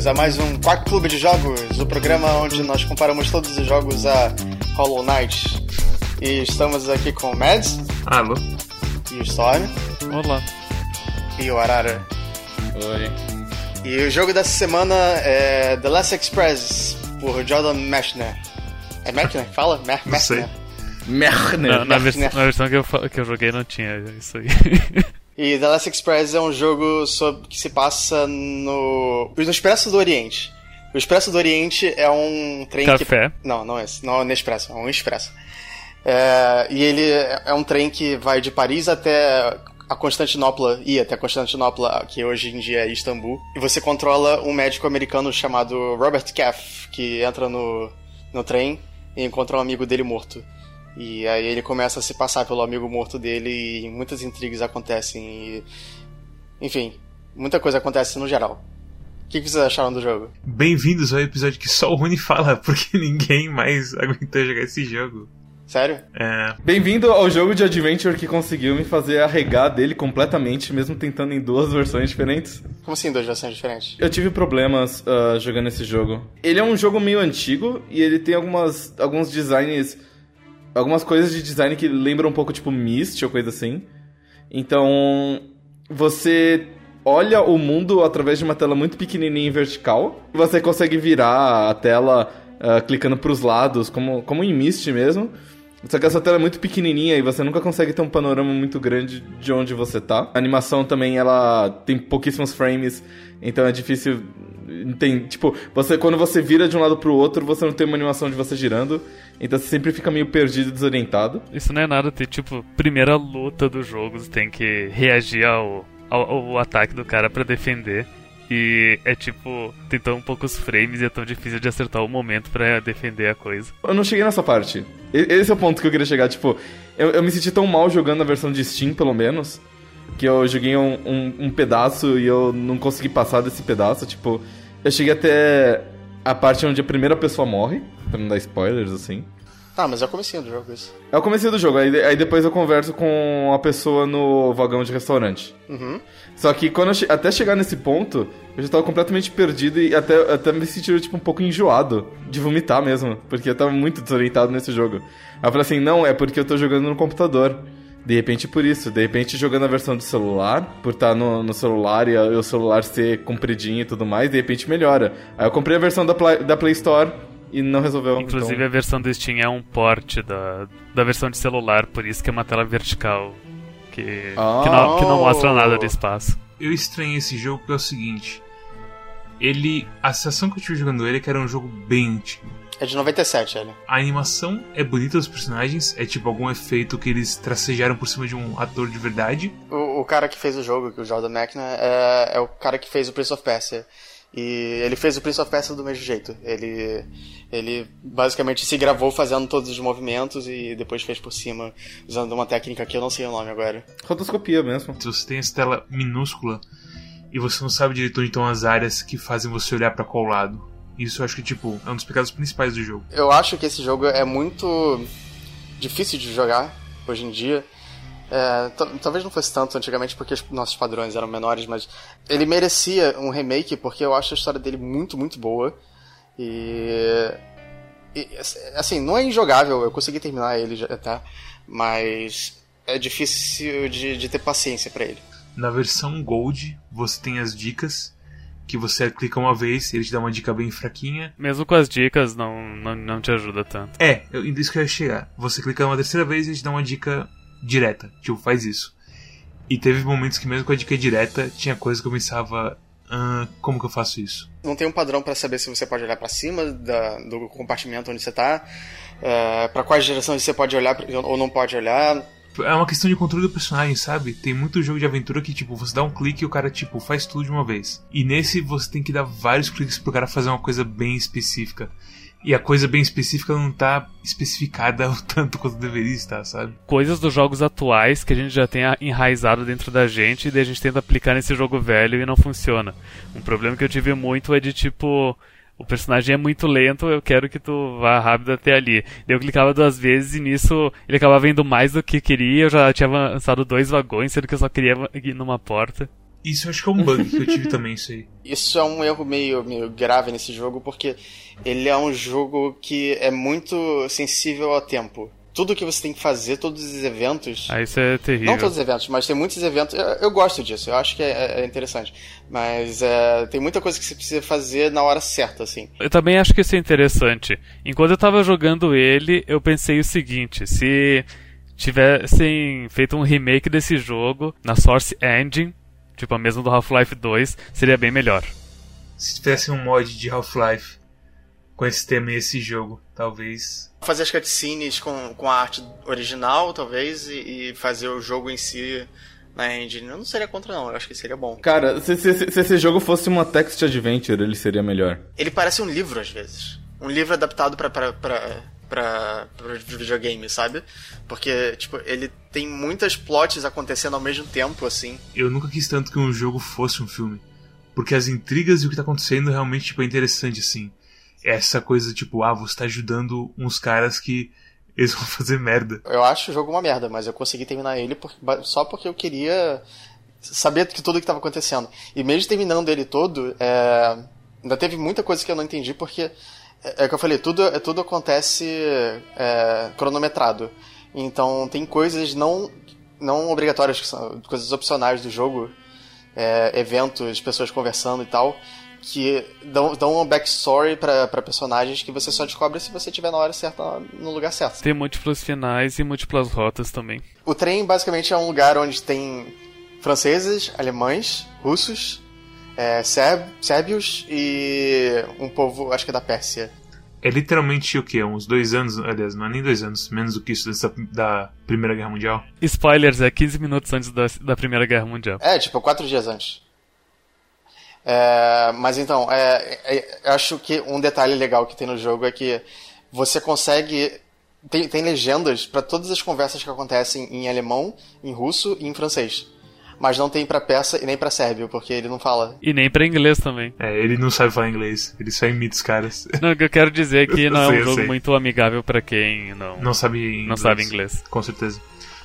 Bem-vindos a mais um Quack Clube de Jogos, o programa onde nós comparamos todos os jogos a Hollow Knight. E estamos aqui com o Mads. Alô. E o Storm. Olá. E o Arara. Oi. E o jogo dessa semana é The Last Express, por Jordan Mechner. É Mechner? Fala? Mer Não sei. Merner. Na, na, vers- né? na versão que eu, que eu joguei não tinha isso aí. E The Last Express é um jogo sobre, que se passa no, no Expresso do Oriente. O Expresso do Oriente é um trem Café. que... Não, não é esse. Não é um Expresso, é um Expresso. É, e ele é um trem que vai de Paris até a Constantinopla, e até Constantinopla, que hoje em dia é Istambul. E você controla um médico americano chamado Robert Caff, que entra no, no trem e encontra um amigo dele morto. E aí ele começa a se passar pelo amigo morto dele e muitas intrigas acontecem. E... Enfim, muita coisa acontece no geral. O que que vocês acharam do jogo? Bem-vindos ao episódio que só o Rony fala, porque ninguém mais aguentou jogar esse jogo. Sério? É, Bem-vindo ao jogo de Adventure que conseguiu me fazer arregar dele completamente, mesmo tentando em duas versões diferentes. Como assim, duas versões diferentes? Eu tive problemas ah, jogando esse jogo. Ele é um jogo meio antigo e ele tem algumas, alguns designs. Algumas coisas de design que lembram um pouco tipo Myst ou coisa assim. Então. Você olha o mundo através de uma tela muito pequenininha e vertical. Você consegue virar a tela ah, clicando pros lados, como, como em Myst mesmo. Só que essa tela é muito pequenininha e você nunca consegue ter um panorama muito grande de onde você tá. A animação também, ela tem pouquíssimos frames, então é difícil... Tem, tipo, você, quando você vira de um lado pro outro, você não tem uma animação de você girando, então você sempre fica meio perdido e desorientado. Isso não é nada, tem tipo, primeira luta do jogo, você tem que reagir ao, ao, ao ataque do cara pra defender. E é tipo, tem tão poucos frames e é tão difícil de acertar o momento pra defender a coisa. Eu não cheguei nessa parte. Esse é o ponto que eu queria chegar, tipo, eu, eu me senti tão mal jogando a versão de Steam, pelo menos, que eu joguei um, um, um pedaço e eu não consegui passar desse pedaço, tipo, eu cheguei até a parte onde a primeira pessoa morre, pra não dar spoilers, assim. Tá, mas é o comecinho do jogo isso. É o começo do jogo, aí, aí depois eu converso com a pessoa no vagão de restaurante. Uhum. Só que quando che- até chegar nesse ponto, eu já tava completamente perdido e até, até me sentindo tipo um pouco enjoado de vomitar mesmo, porque eu tava muito desorientado nesse jogo. Aí eu falei assim, não, é porque eu tô jogando no computador. De repente por isso, de repente jogando a versão do celular, por estar no, no celular e, a- e o celular ser compridinho e tudo mais, de repente melhora. Aí eu comprei a versão da, Play- da Play Store e não resolveu. Inclusive então... a versão do Steam é um port da, da versão de celular, por isso que é uma tela vertical. Que, Ah. que, não, que não mostra nada do espaço. eu estranhei esse jogo porque é o seguinte. Ele. A sensação que eu tive jogando ele é que era um jogo bem antigo. É de 97, ele. A animação é bonita dos personagens, é tipo algum efeito que eles tracejaram por cima de um ator de verdade. O, o cara que fez o jogo, que o Jordan Mechner, é, é o cara que fez o Prince of Persia. E ele fez o Prince of Persia do mesmo jeito. Ele, ele basicamente se gravou fazendo todos os movimentos e depois fez por cima, usando uma técnica que eu não sei o nome agora. Rotoscopia mesmo. Se você tem essa tela minúscula e você não sabe direito onde estão as áreas que fazem você olhar pra qual lado. Isso eu acho que, tipo, é um dos pecados principais do jogo. Eu acho que esse jogo é muito difícil de jogar hoje em dia. É, talvez não fosse tanto antigamente porque os nossos padrões eram menores, mas ele merecia um remake porque eu acho a história dele muito, muito boa. E. e, assim, não é injogável, eu consegui terminar ele já, tá? Mas é difícil de, de ter paciência pra ele. Na versão Gold, você tem as dicas que você clica uma vez, ele te dá uma dica bem fraquinha. Mesmo com as dicas, não, não, não te ajuda tanto. É, eu, isso que eu ia chegar. Você clica uma terceira vez e ele te dá uma dica direta. Tipo, faz isso. E teve momentos que mesmo com a dica direta, tinha coisa que eu pensava, "Ah, como que eu faço isso? Não tem um padrão pra saber se você pode olhar pra cima da- do compartimento onde você tá, é, para quais direções você pode olhar ou não pode olhar. É uma questão de controle do personagem, sabe? Tem muito jogo de aventura que, tipo, você dá um clique e o cara, tipo, faz tudo de uma vez. E nesse você tem que dar vários cliques pro cara fazer uma coisa bem específica. E a coisa bem específica não tá especificada o tanto quanto deveria estar, sabe? Coisas dos jogos atuais que a gente já tem enraizado dentro da gente e daí a gente tenta aplicar nesse jogo velho e não funciona. Um problema que eu tive muito é de tipo. O personagem é muito lento, eu quero que tu vá rápido até ali. Daí eu clicava duas vezes e nisso ele acabava indo mais do que queria. Eu já tinha avançado dois vagões, sendo que eu só queria ir numa porta. Isso eu acho que é um bug que eu tive também, isso aí. Isso é um erro meio, meio grave nesse jogo, porque ele é um jogo que é muito sensível ao tempo. Tudo que você tem que fazer, todos os eventos. Ah, isso é terrível. Não todos os eventos, mas tem muitos eventos. Eu, eu gosto disso, eu acho que é, é interessante. Mas é, tem muita coisa que você precisa fazer na hora certa, assim. Eu também acho que isso é interessante. Enquanto eu tava jogando ele, eu pensei o seguinte: se tivessem feito um remake desse jogo na Source Engine, tipo a mesma do Half-Life 2, seria bem melhor. Se tivesse um mod de Half-Life com esse tema e esse jogo, talvez. Fazer as cutscenes com, com a arte original, talvez, e, e fazer o jogo em si na engine. Eu não seria contra, não. Eu acho que seria bom. Cara, se, se, se esse jogo fosse uma text adventure, ele seria melhor. Ele parece um livro, às vezes. Um livro adaptado pra, pra, pra, pra, pra videogame, sabe? Porque, tipo, ele tem muitas plots acontecendo ao mesmo tempo, assim. Eu nunca quis tanto que um jogo fosse um filme. Porque as intrigas e o que tá acontecendo realmente tipo, é interessante, assim. Essa coisa, tipo, ah, você tá ajudando uns caras que eles vão fazer merda. Eu acho o jogo uma merda, mas eu consegui terminar ele por, só porque eu queria saber que tudo que estava acontecendo. E mesmo terminando ele todo, é, ainda teve muita coisa que eu não entendi, porque é, é que eu falei, tudo, é, tudo acontece é, cronometrado. Então tem coisas não, não obrigatórias, que são coisas opcionais do jogo, é, eventos, pessoas conversando e tal, que dão, dão uma backstory para personagens que você só descobre se você estiver na hora certa, no lugar certo. Tem múltiplos finais e múltiplas rotas também. O trem basicamente é um lugar onde tem franceses, alemães, russos, é, sérbios e um povo, acho que é da Pérsia. É literalmente o que? Uns dois anos, aliás, não é nem dois anos, menos do que isso dessa, da Primeira Guerra Mundial. Spoilers, é 15 minutos antes da, da Primeira Guerra Mundial. É, tipo, quatro dias antes. É, mas então, é, é, acho que um detalhe legal que tem no jogo é que você consegue. Tem, tem legendas para todas as conversas que acontecem em alemão, em russo e em francês. Mas não tem pra persa e nem pra sérbio, porque ele não fala. E nem pra inglês também. É, ele não sabe falar inglês, ele só imita os caras. Não, o que eu quero dizer é que não sei, é um jogo muito amigável para quem não, não sabe inglês. Não sabe inglês. Com certeza.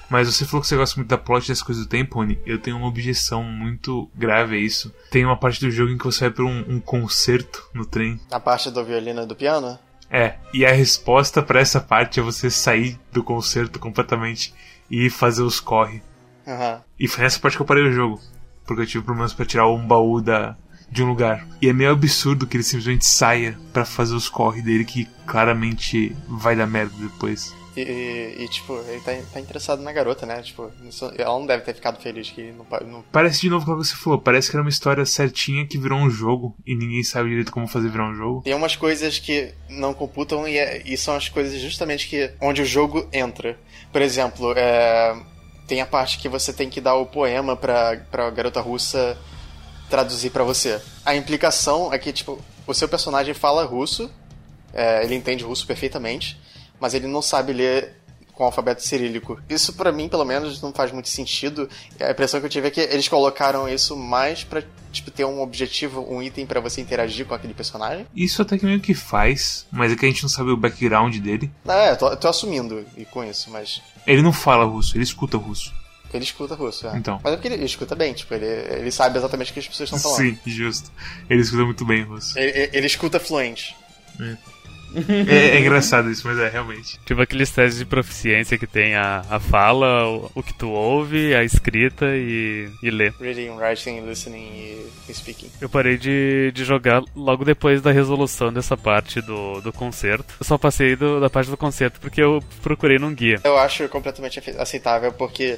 Mas você falou que você gosta muito da plot das coisas do tempo, Rony. Eu tenho uma objeção muito grave a isso. Tem uma parte do jogo em que você vai pra um, um concerto no trem. A parte do violino e do piano? É, e a resposta para essa parte é você sair do concerto completamente e fazer os corre. Uhum. E foi nessa parte que eu parei o jogo. Porque eu tive problemas para tirar um baú da, de um lugar. E é meio absurdo que ele simplesmente saia para fazer os corre dele, que claramente vai dar merda depois. E, e, e, tipo, ele tá, tá, interessado na garota, né? Tipo, ela não deve ter ficado feliz que não, não... Parece de novo como você falou, parece que era uma história certinha que virou um jogo e ninguém sabe direito como fazer virar um jogo. Tem umas coisas que não computam e, é, e são as coisas justamente que onde o jogo entra. Por exemplo, é, tem a parte que você tem que dar o poema pra, pra garota russa traduzir para você. A implicação é que, tipo, o seu personagem fala russo, é, ele entende russo perfeitamente, mas ele não sabe ler com o alfabeto cirílico. Isso para mim, pelo menos, não faz muito sentido. A impressão que eu tive é que eles colocaram isso mais para tipo ter um objetivo, um item para você interagir com aquele personagem. Isso até que meio que faz, mas é que a gente não sabe o background dele. É, tô, tô assumindo com isso, mas ele não fala russo, ele escuta russo. Ele escuta russo, é. Então. Mas é porque ele escuta bem, tipo, ele, ele sabe exatamente o que as pessoas estão falando. Sim, justo. Ele escuta muito bem russo. Ele, ele escuta fluente. É. É, é, engraçado isso, mas é realmente. Tipo aqueles testes de proficiência que tem a, a fala, o, o que tu ouve, a escrita e, e lê. Reading, writing, listening e, e speaking. Eu parei de, de jogar logo depois da resolução dessa parte do, do concerto. Eu só passei do, da parte do concerto porque eu procurei num guia. Eu acho completamente aceitável porque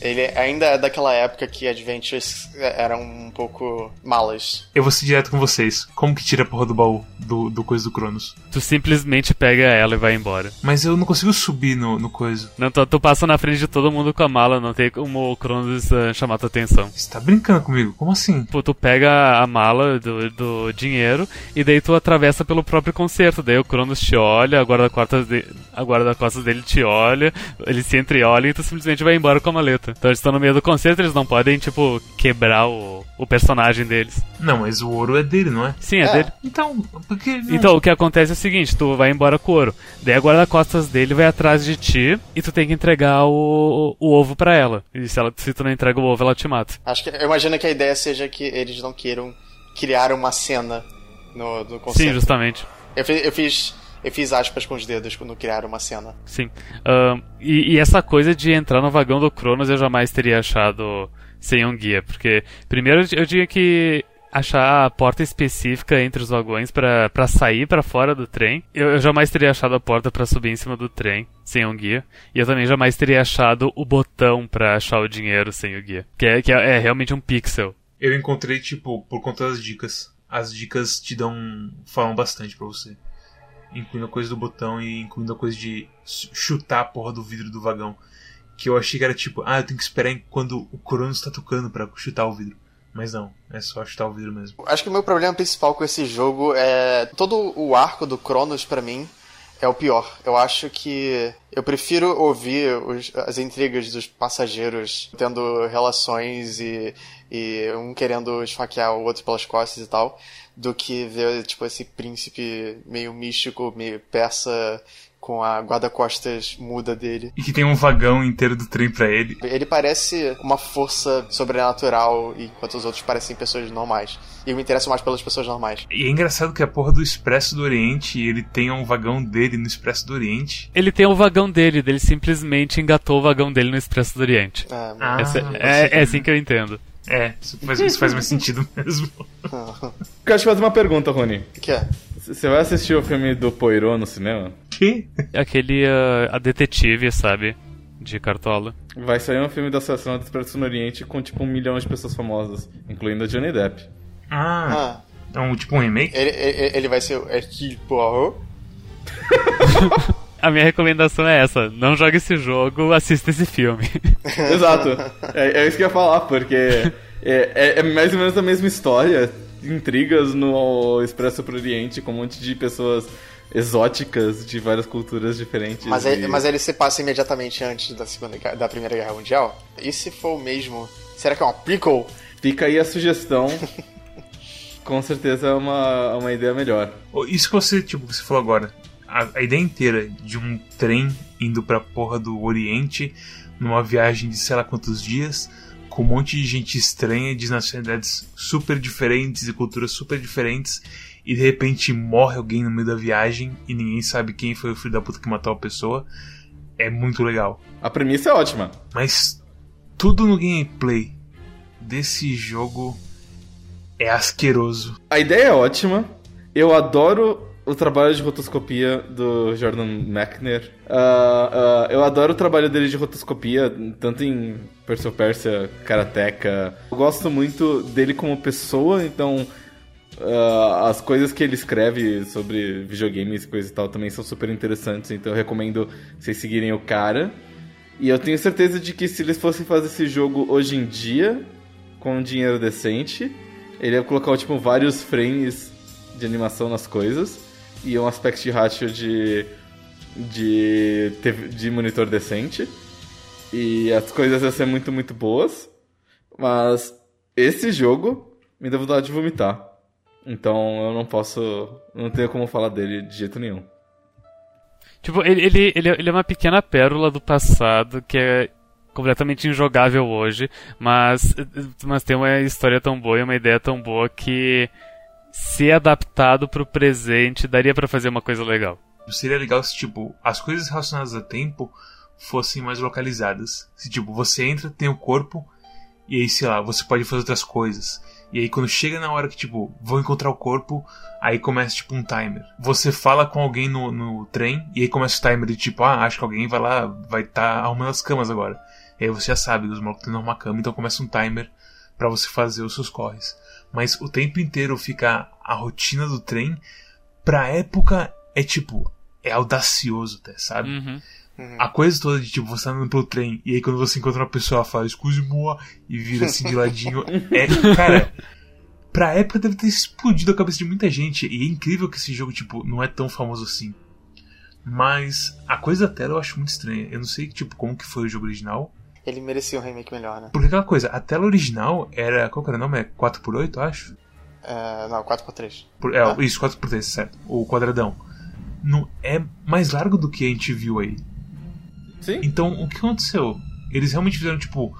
ele ainda é daquela época que Adventures eram um pouco malas. Eu vou ser direto com vocês. Como que tira a porra do baú do, do coisa do Cronos? Tu simplesmente pega ela e vai embora. Mas eu não consigo subir no, no coisa. Não, tu, tu passa na frente de todo mundo com a mala, não tem como o Cronos uh, chamar tua atenção. Você tá brincando comigo? Como assim? Pô, tu pega a mala do, do dinheiro e daí tu atravessa pelo próprio concerto. Daí o Cronos te olha, a guarda-costas de, guarda dele te olha, ele se entreolha e tu simplesmente vai embora com a maleta. Então eles estão no meio do concerto, eles não podem, tipo, quebrar o, o personagem deles. Não, mas o ouro é dele, não é? Sim, é, É. dele. Então, porque. Então, o que acontece é o seguinte, tu vai embora com o ouro. Daí a guarda-costas dele vai atrás de ti e tu tem que entregar o, o ovo pra ela. E se, ela, se tu não entrega o ovo, ela te mata. Acho que eu imagino que a ideia seja que eles não queiram criar uma cena no, no Sim, concerto. justamente. eu, fiz, eu fiz eu fiz aspas com os dedos quando criaram uma cena. Sim. Ahn, e, e essa coisa de entrar no vagão do Cronos eu jamais teria achado sem um guia. Porque, primeiro, eu tinha que achar a porta específica entre os vagões pra pra sair pra fora do trem. Eu, eu jamais teria achado a porta pra subir em cima do trem sem um guia. E eu também jamais teria achado o botão pra achar o dinheiro sem o guia. Que é, que é, é realmente um pixel. Eu encontrei, tipo, por conta das dicas. As dicas te dão. falam bastante pra você. Incluindo a coisa do botão e incluindo a coisa de ch- chutar a porra do vidro do vagão. Que eu achei que era tipo, ah, eu tenho que esperar quando o Cronos tá tocando pra chutar o vidro. Mas não, é só chutar o vidro mesmo. Acho que o meu problema principal com esse jogo é todo o arco do Cronos pra mim é o pior. Eu acho que eu prefiro ouvir os- as intrigas dos passageiros tendo relações e, e um querendo esfaquear o outro pelas costas e tal, do que ver tipo esse príncipe meio místico, meio persa com a guarda-costas muda dele. E que tem um vagão inteiro do trem pra ele. Ele parece uma força sobrenatural, enquanto os outros parecem pessoas normais. E eu me interesso mais pelas pessoas normais. E é engraçado que a porra do Expresso do Oriente, ele tem um vagão dele no Expresso do Oriente. Ele tem o vagão dele, ele simplesmente engatou o vagão dele no Expresso do Oriente. Ah, Ah, é, ser. é assim que eu entendo. É, isso faz, isso faz mais sentido mesmo. Ah. Eu acho que fazer uma pergunta, Rony. O que é? Você vai assistir o filme do Poirot no cinema? Que? Aquele, ah, a detetive, sabe? De cartola. Vai sair um filme da Associação do Expresso no Oriente com tipo um milhão de pessoas famosas, incluindo a Johnny Depp. Ah, Ah, é um tipo um remake? ele, ele, ele vai ser o Hercule Poirot? A minha recomendação é essa: não jogue esse jogo, assista esse filme. Exato. É, é isso que eu ia falar, porque é, é- é mais ou menos a mesma história. Intrigas no Expresso pro Oriente com um monte de pessoas exóticas de várias culturas diferentes. Mas, e- ele, mas ele se passa imediatamente antes da, segunda, da Primeira Guerra Mundial? E se for o mesmo? Será que é uma prequel? Fica aí a sugestão. Com certeza é uma, uma ideia melhor. Isso que você, tipo, você falou agora. A, a ideia inteira de um trem indo pra porra do Oriente, numa viagem de sei lá quantos dias, com um monte de gente estranha, de nacionalidades super diferentes e culturas super diferentes, e de repente morre alguém no meio da viagem e ninguém sabe quem foi o filho da puta que matou a pessoa, é muito legal. A premissa é ótima. Mas tudo no gameplay desse jogo é asqueroso. A ideia é ótima. Eu adoro o trabalho de rotoscopia do Jordan Mechner. Ah, ah, eu adoro o trabalho dele de rotoscopia, tanto em of Persia, Karateka. Eu gosto muito dele como pessoa, então ah, as coisas que ele escreve sobre videogames e coisa e tal também são super interessantes, então eu recomendo vocês seguirem o cara. E eu tenho certeza de que se eles fossem fazer esse jogo hoje em dia, com um dinheiro decente, ele ia colocar tipo, vários frames de animação nas coisas e um aspect ratio de, de, de monitor decente. E as coisas iam ser muito, muito boas. Mas esse jogo me deu vontade de vomitar. Então eu não posso. Não tenho como falar dele de jeito nenhum. Tipo, ele, ele, é- ele é uma pequena pérola do passado que é completamente injogável hoje, mas, mas tem uma história tão boa e uma ideia tão boa que, se adaptado pro presente, daria pra fazer uma coisa legal. Seria legal se, tipo, as coisas relacionadas a tempo fossem mais localizadas. Se, tipo, você entra, tem o corpo, e aí, sei lá, você pode fazer outras coisas. E aí, quando chega na hora que, tipo, vou encontrar o corpo, aí começa, tipo, um timer. Você fala com alguém no, no trem, e aí começa o timer de, tipo, ah, acho que alguém vai lá, vai estar tá arrumando as camas agora. E aí você já sabe, os malucos estão arrumar a cama, então começa um timer para você fazer os seus corres. Mas o tempo inteiro fica a rotina do trem, pra época, é tipo, é audacioso até, sabe? Uhum. A coisa toda de tipo, você tá andando pelo trem e aí quando você encontra uma pessoa, ela fala, excuse moi e vira assim de ladinho. É, cara, pra época deve ter explodido a cabeça de muita gente. E é incrível que esse jogo, tipo, não é tão famoso assim. Mas a coisa da tela eu acho muito estranha. Eu não sei, tipo, como que foi o jogo original. Ele merecia um remake melhor, né? Porque aquela coisa, a tela original era. Qual que era o nome? É 4x8, acho? É, não, 4x3. Por- é, isso, 4x3, certo. O quadradão. Não, é mais largo do que a gente viu aí. Sim. Então, o que aconteceu? Eles realmente fizeram, tipo,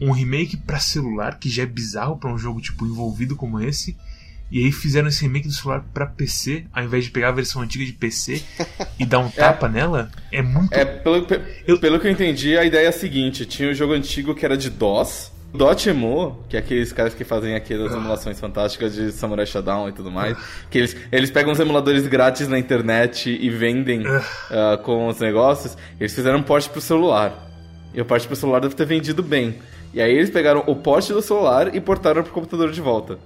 um remake pra celular, que já é bizarro pra um jogo, tipo, envolvido como esse. E aí fizeram esse remake do celular pra PC, ao invés de pegar a versão antiga de PC e dar um tapa nela. É muito. É, pelo, pe- Eu- pelo que eu entendi, a ideia é a seguinte: tinha um jogo antigo que era de DOS. Dotemu, que é aqueles caras que fazem aquelas emulações fantásticas de Samurai Shodown e tudo mais, que eles, eles pegam os emuladores grátis na internet e vendem ah, com os negócios, eles fizeram um port pro celular. E o port pro celular deve ter vendido bem. E aí eles pegaram o port do celular e portaram pro computador de volta.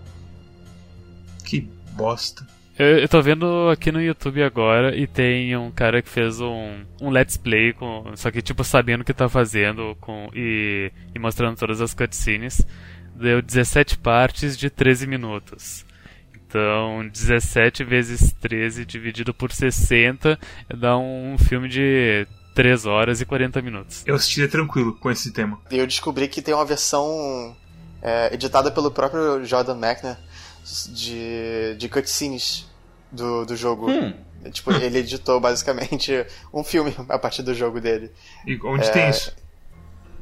Bosta. Eu, eu tô vendo aqui no YouTube agora e tem um cara que fez um, um let's play, com, só que tipo sabendo o que tá fazendo com, e, e mostrando todas as cutscenes. Deu 17 partes de 13 minutos. Então, 17 vezes 13 dividido por 60 dá um filme de 3 horas e 40 minutos. Eu assistiria tranquilo com esse tema. E eu descobri que tem uma versão é, editada pelo próprio Jordan Mechner de, de cutscenes do, do jogo. Hum. Tipo, ele editou basicamente um filme a partir do jogo dele. E onde É, tem isso?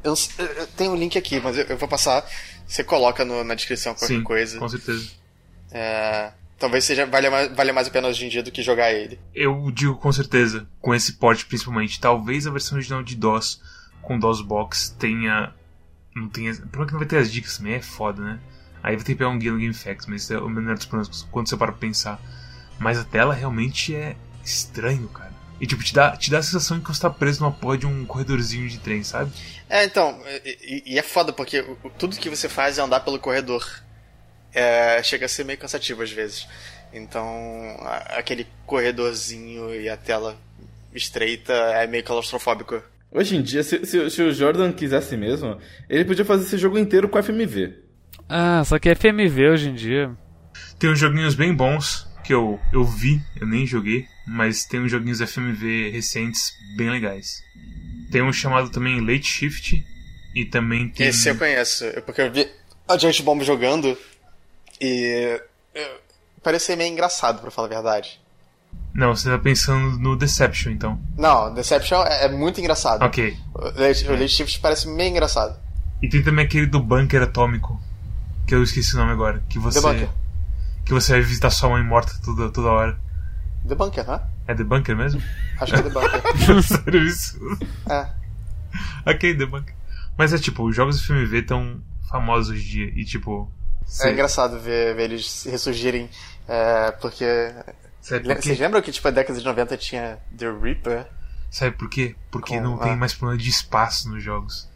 Eu, não sei- eu tenho o link aqui, mas eu, eu vou passar. Você coloca no- na descrição qualquer Sim, coisa. com certeza. É, talvez seja valha mais, valha mais a pena hoje em dia do que jogar ele. Eu digo com certeza, com esse port principalmente, talvez a versão original de DOS com DOSBox tenha. Não tenha. Problema que não vai ter as dicas também, é foda, né? Aí vai ter que pegar um guia no GameFAQs, mas isso é o menor dos problemas quando você para pra pensar. Mas a tela realmente é estranho, cara. E tipo, te dá, te dá a sensação de que você tá preso numa porra de um corredorzinho de trem, sabe? É, então, e, e- é foda porque tudo que você faz é andar pelo corredor. É, chega a ser meio cansativo às vezes. Então, a- aquele corredorzinho e a tela estreita é meio claustrofóbico. Hoje em dia, se, se- se o Jordan quisesse mesmo, ele podia fazer esse jogo inteiro com FMV. Ah, só que FMV hoje em dia. Tem uns joguinhos bem bons que eu, eu vi, eu nem joguei, mas tem uns joguinhos FMV recentes bem legais. Tem um chamado também Late Shift e também tem. Esse eu conheço, porque eu vi a Giant Bomb jogando e. é, parecia meio engraçado, pra falar a verdade. Não, você tá pensando no Deception então. Não, Deception é, é muito engraçado. Ok. O Late, o Late Shift parece meio engraçado. E tem também aquele do bunker atômico, que eu esqueci o nome agora, que você. The Bunker. Que você vai visitar sua mãe morta toda, toda hora. The Bunker, né? É The Bunker mesmo? Acho que é The Bunker. Sério isso? é. ok, The Bunker. Mas é tipo, os jogos de FMV tão famosos hoje em dia. E tipo. É engraçado ver, ver eles ressurgirem, é, porque... Sabe por Vocês quê? lembram que, tipo, a década de 90 tinha The Reaper? Sabe por quê? Porque Com- não tem mais problema de espaço nos jogos.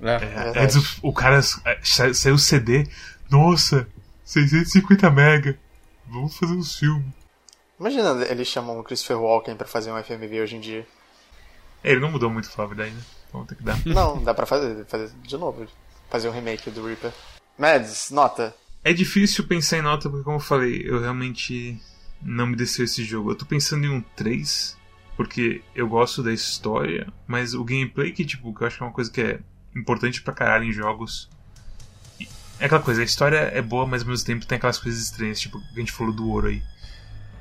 É. É, antes o, o cara é, sa- saiu o CD, nossa, 650 mega, vamos fazer um filme. Imagina eles chamam o Christopher Walken pra fazer um FMV hoje em dia. É, ele não mudou muito, falar a verdade, né? Então tem que dar. Não, dá pra fazer, fazer de novo. Fazer um remake do Reaper. Mads, nota. É difícil pensar em nota, porque como eu falei, eu realmente não me desceu esse jogo. Eu tô pensando em um 3, porque eu gosto da história, mas o gameplay que, tipo, que eu acho que é uma coisa que é importante pra caralho em jogos. E É aquela coisa, a história é boa, mas ao mesmo tempo tem aquelas coisas estranhas, tipo, que a gente falou do ouro aí.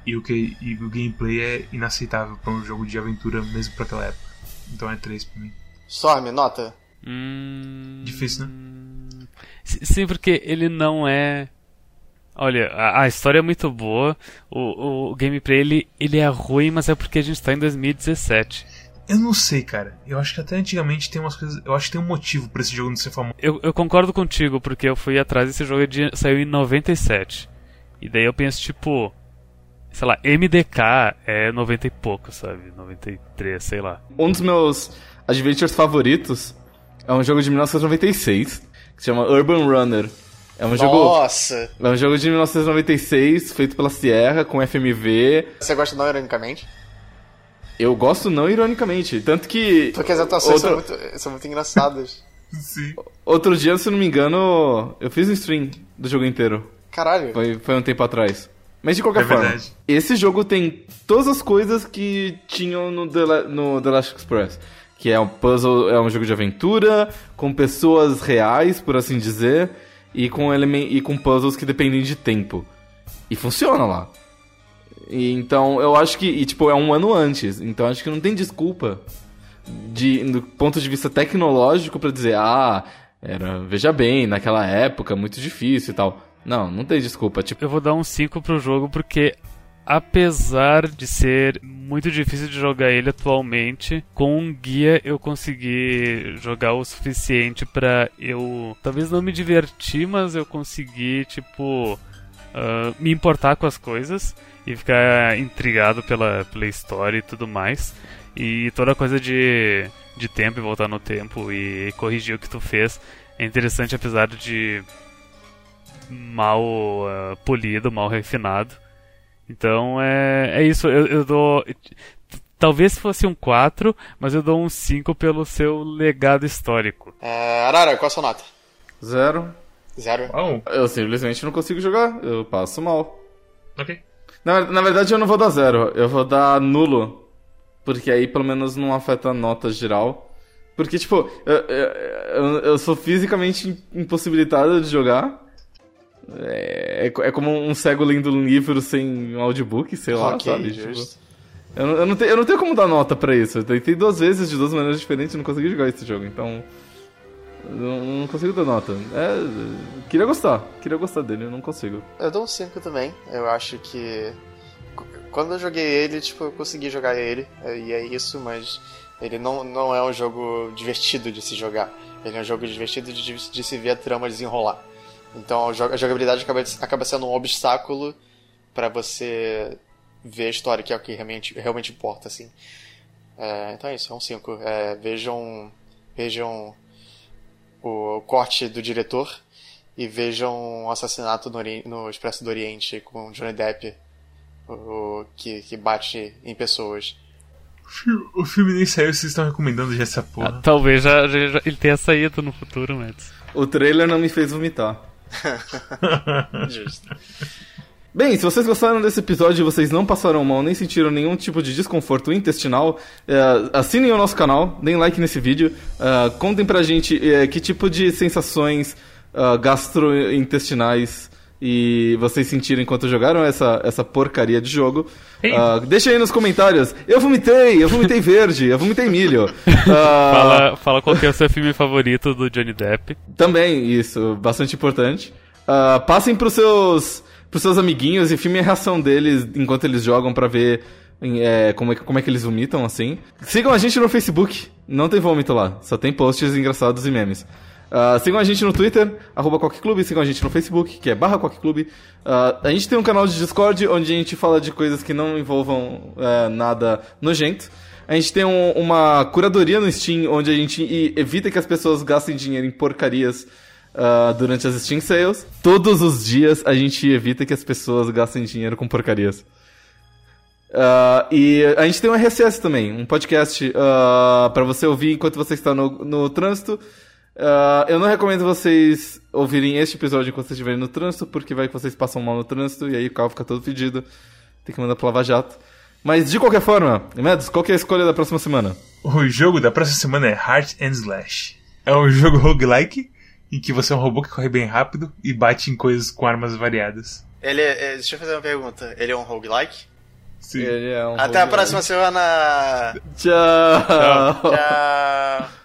E o, que, e o gameplay é inaceitável pra um jogo de aventura, mesmo pra aquela época. Então é 3 pra mim. Storm, nota. Hum... Difícil, né? Sim, porque ele não é. Olha, a, a história é muito boa, o, o gameplay ele, ele é ruim, mas é porque a gente tá em 2017. Eu não sei, cara. Eu acho que até antigamente tem umas coisas. Eu acho que tem um motivo pra esse jogo não ser famoso. Eu, eu concordo contigo, porque eu fui atrás desse jogo de, saiu em 97. E daí eu penso, tipo. Sei lá, MDK é 90 e pouco, sabe? 93, sei lá. Um dos meus adventures favoritos é um jogo de 1996 que se chama Urban Runner. É um jogo, Nossa! é um jogo de 1996 feito pela Sierra com FMV. Você gosta não ironicamente? Eu gosto não ironicamente, tanto que Porque as atuações são, outro, muito, são muito engraçadas. Sim. outro dia, se não me engano, eu fiz um stream do jogo inteiro. Caralho. Foi, foi um tempo atrás. Mas de qualquer É forma, verdade. esse jogo tem todas as coisas que tinham no The, La- no The Last Express. que é um puzzle, é um jogo de aventura, com pessoas reais, por assim dizer, e com, e com puzzles que dependem de tempo. E funciona lá. E, então, eu acho que, e, tipo, é um ano antes, então acho que não tem desculpa de, do ponto de vista tecnológico para dizer, ah, era, veja bem, naquela época, muito difícil e tal. Não, não tem desculpa. Tipo... Eu vou dar um 5 pro jogo porque apesar de ser muito difícil de jogar ele atualmente, com um guia eu consegui jogar o suficiente para eu talvez não me divertir, mas eu consegui tipo uh, me importar com as coisas e ficar intrigado pela, pela história e tudo mais. E toda coisa de, de tempo e voltar no tempo e corrigir o que tu fez é interessante apesar de mal uh, polido, mal refinado. Então é, é isso, eu, eu dou. Talvez fosse um 4, mas eu dou um 5 pelo seu legado histórico. É, Arara, qual a sua nota? Zero. Zero? Oh, Eu simplesmente não consigo jogar, eu passo mal. ok. Na, na verdade, eu não vou dar zero, eu vou dar nulo. Porque aí pelo menos não afeta a nota geral. Porque, tipo, eu, eu, eu- eu sou fisicamente impossibilitado de jogar. É, é como um cego lendo um livro sem um audiobook, sei lá, ok, sabe? Tipo, eu, não, eu, não tenho, eu não tenho como dar nota pra isso. Eu tentei duas vezes de duas maneiras diferentes e não consegui jogar esse jogo, então. Não, não consigo dar nota. É, queria gostar, queria gostar dele, eu não consigo. Eu dou um 5 também. Eu acho que. Quando eu joguei ele, tipo, eu consegui jogar ele, e é isso, mas ele não, não é um jogo divertido de se jogar. Ele é um jogo divertido de, de se ver a trama desenrolar. Então a jo- a jogabilidade acaba, acaba sendo um obstáculo pra você ver a história, que é o que realmente, realmente importa, assim. É, então é isso, é um 5. É, vejam, vejam o corte do diretor e vejam o assassinato no, Ori- no Expresso do Oriente com Johnny Depp, o, o- que, que bate em pessoas. O fi- O filme nem saiu, vocês estão recomendando já essa Ah, porra. talvez já, já- já- ele tenha saído no futuro, Mads. O trailer não me fez vomitar. Justo. Bem, se vocês gostaram desse episódio e vocês não passaram mal nem sentiram nenhum tipo de desconforto intestinal, é, assinem o nosso canal, deem like nesse vídeo, é, contem pra gente é, que tipo de sensações gastrointestinais e vocês sentiram enquanto jogaram essa, essa porcaria de jogo. Ah, deixa aí nos comentários. Eu vomitei, eu vomitei verde, eu vomitei milho. Ah, Fala, fala qual que é o seu filme favorito do Johnny Depp. Também, isso, bastante importante. Ah, passem pros seus, pros seus amiguinhos e filmem a reação deles enquanto eles jogam pra ver é, como, é, que- como é que eles vomitam, assim. Sigam a gente no Facebook, não tem vômito lá, só tem posts engraçados e memes. Ah, sigam a gente no Twitter, arroba Coqueclube, sigam a gente no Facebook, que é barra Coqueclube. Ah, a gente tem um canal de Discord onde a gente fala de coisas que não envolvam é, nada nojento. A gente tem um- uma curadoria no Steam onde a gente evita que as pessoas gastem dinheiro em porcarias ah, durante as Steam Sales. Todos os dias a gente evita que as pessoas gastem dinheiro com porcarias. Ah, e a gente tem um RSS também, um podcast ah, pra você ouvir enquanto você está no, no trânsito. Ah, eu não recomendo vocês ouvirem este episódio enquanto vocês estiverem no trânsito, porque vai que vocês passam mal no trânsito e aí o carro fica todo fedido. Tem que mandar pro Lava Jato. Mas de qualquer forma, Medos, qual é a escolha da próxima semana? O jogo da próxima semana é Heart and Slash. É um jogo roguelike em que você é um robô que corre bem rápido e bate em coisas com armas variadas. Ele é, é- deixa eu fazer uma pergunta. Ele é um roguelike? Sim. Ele é um Até a roguelike. próxima semana! Tchau. Tchau!